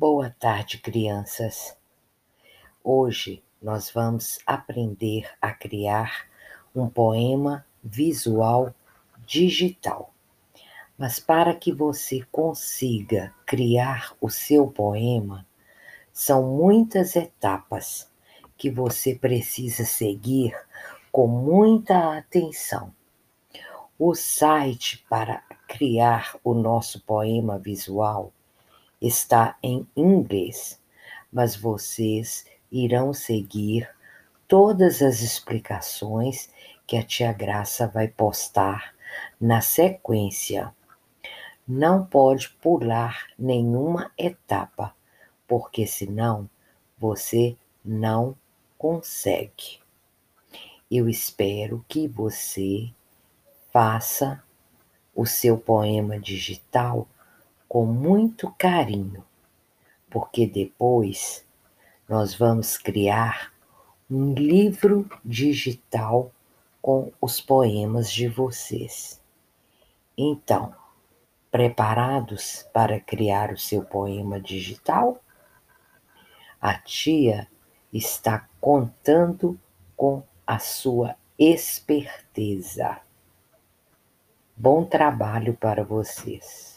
Boa tarde, crianças. Hoje nós vamos aprender a criar um poema visual digital. Mas para que você consiga criar o seu poema, são muitas etapas que você precisa seguir com muita atenção. O site para criar o nosso poema visual está em inglês, mas vocês irão seguir todas as explicações que a tia Graça vai postar na sequência. Não pode pular nenhuma etapa, porque senão você não consegue. Eu espero que você faça o seu poema digital com muito carinho, porque depois nós vamos criar um livro digital com os poemas de vocês. Então, preparados para criar o seu poema digital? A tia está contando com a sua esperteza. Bom trabalho para vocês.